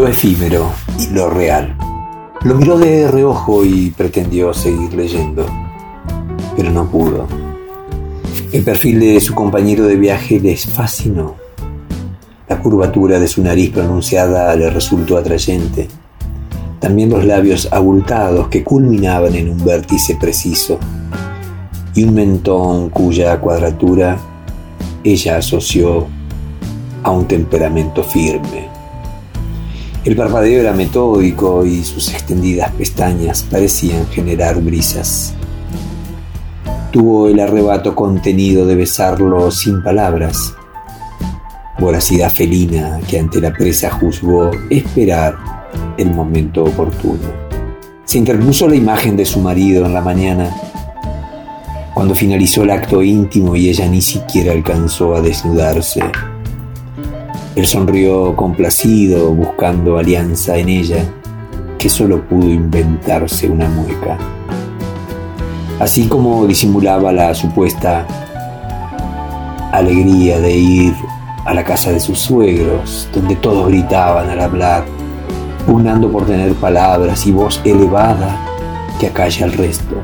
lo efímero y lo real. Lo miró de reojo y pretendió seguir leyendo, pero no pudo. El perfil de su compañero de viaje les fascinó. La curvatura de su nariz pronunciada le resultó atrayente. También los labios abultados que culminaban en un vértice preciso. Y un mentón cuya cuadratura ella asoció a un temperamento firme. El parpadeo era metódico y sus extendidas pestañas parecían generar brisas. Tuvo el arrebato contenido de besarlo sin palabras. Voracidad felina que ante la presa juzgó esperar el momento oportuno. Se interpuso la imagen de su marido en la mañana, cuando finalizó el acto íntimo y ella ni siquiera alcanzó a desnudarse. Él sonrió complacido, buscando alianza en ella, que solo pudo inventarse una mueca así como disimulaba la supuesta alegría de ir a la casa de sus suegros, donde todos gritaban al hablar, pugnando por tener palabras y voz elevada que acalla al resto.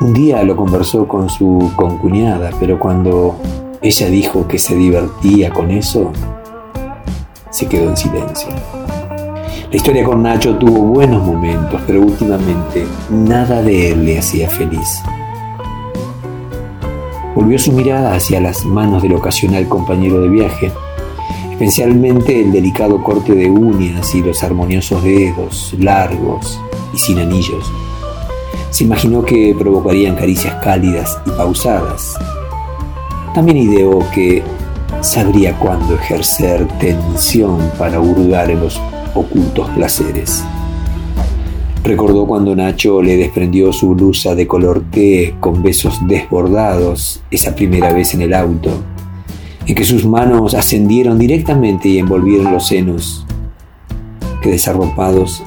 Un día lo conversó con su concuñada, pero cuando ella dijo que se divertía con eso, se quedó en silencio. La historia con Nacho tuvo buenos momentos, pero últimamente nada de él le hacía feliz. Volvió su mirada hacia las manos del ocasional compañero de viaje, especialmente el delicado corte de uñas y los armoniosos dedos, largos y sin anillos. Se imaginó que provocarían caricias cálidas y pausadas. También ideó que sabría cuándo ejercer tensión para hurgar en los ocultos placeres. Recordó cuando Nacho le desprendió su blusa de color té con besos desbordados esa primera vez en el auto, en que sus manos ascendieron directamente y envolvieron los senos, que desarropados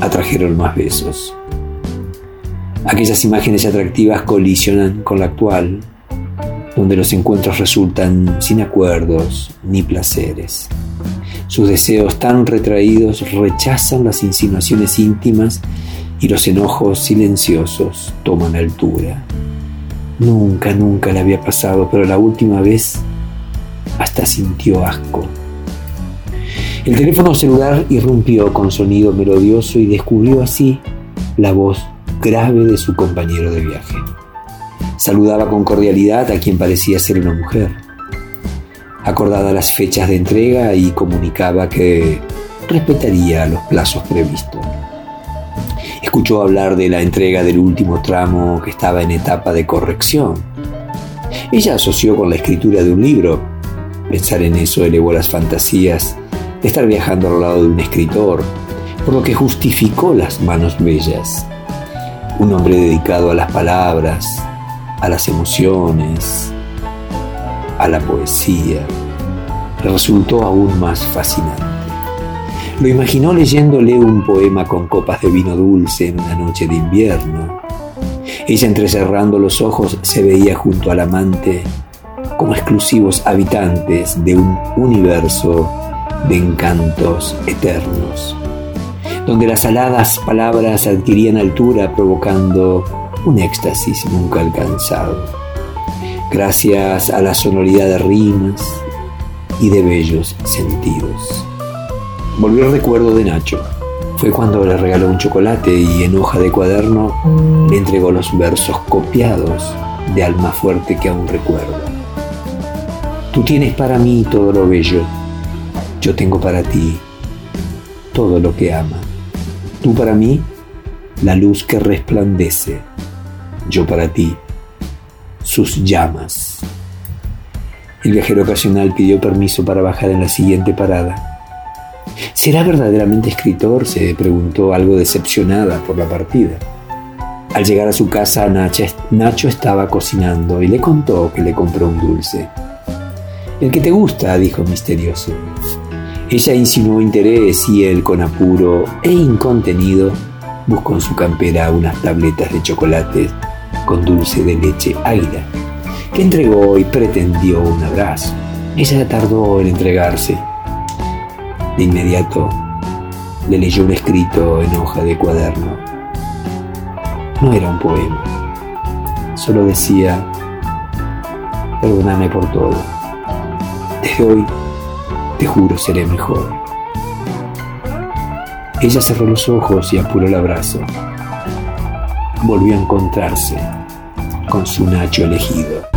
atrajeron más besos. Aquellas imágenes atractivas colisionan con la actual, donde los encuentros resultan sin acuerdos ni placeres. Sus deseos tan retraídos rechazan las insinuaciones íntimas y los enojos silenciosos toman altura. Nunca, nunca le había pasado, pero la última vez hasta sintió asco. El teléfono celular irrumpió con sonido melodioso y descubrió así la voz grave de su compañero de viaje. Saludaba con cordialidad a quien parecía ser una mujer acordada las fechas de entrega y comunicaba que respetaría los plazos previstos. Escuchó hablar de la entrega del último tramo que estaba en etapa de corrección. Ella asoció con la escritura de un libro. Pensar en eso elevó las fantasías de estar viajando al lado de un escritor, por lo que justificó las manos bellas. Un hombre dedicado a las palabras, a las emociones, a la poesía, resultó aún más fascinante. Lo imaginó leyéndole un poema con copas de vino dulce en una noche de invierno. Ella entrecerrando los ojos se veía junto al amante como exclusivos habitantes de un universo de encantos eternos, donde las aladas palabras adquirían altura provocando un éxtasis nunca alcanzado gracias a la sonoridad de rimas y de bellos sentidos. Volvió el recuerdo de Nacho. Fue cuando le regaló un chocolate y en hoja de cuaderno le entregó los versos copiados de alma fuerte que aún recuerdo. Tú tienes para mí todo lo bello, yo tengo para ti todo lo que ama. Tú para mí, la luz que resplandece, yo para ti, sus llamas. El viajero ocasional pidió permiso para bajar en la siguiente parada. ¿Será verdaderamente escritor? se preguntó algo decepcionada por la partida. Al llegar a su casa, Nacho estaba cocinando y le contó que le compró un dulce. El que te gusta, dijo misterioso. Ella insinuó interés y él, con apuro e incontenido, buscó en su campera unas tabletas de chocolate con dulce de leche águila, que entregó y pretendió un abrazo. Ella tardó en entregarse. De inmediato le leyó un escrito en hoja de cuaderno. No era un poema, solo decía, perdóname por todo. Desde hoy, te juro, seré mejor. Ella cerró los ojos y apuró el abrazo. Volvió a encontrarse con su Nacho elegido.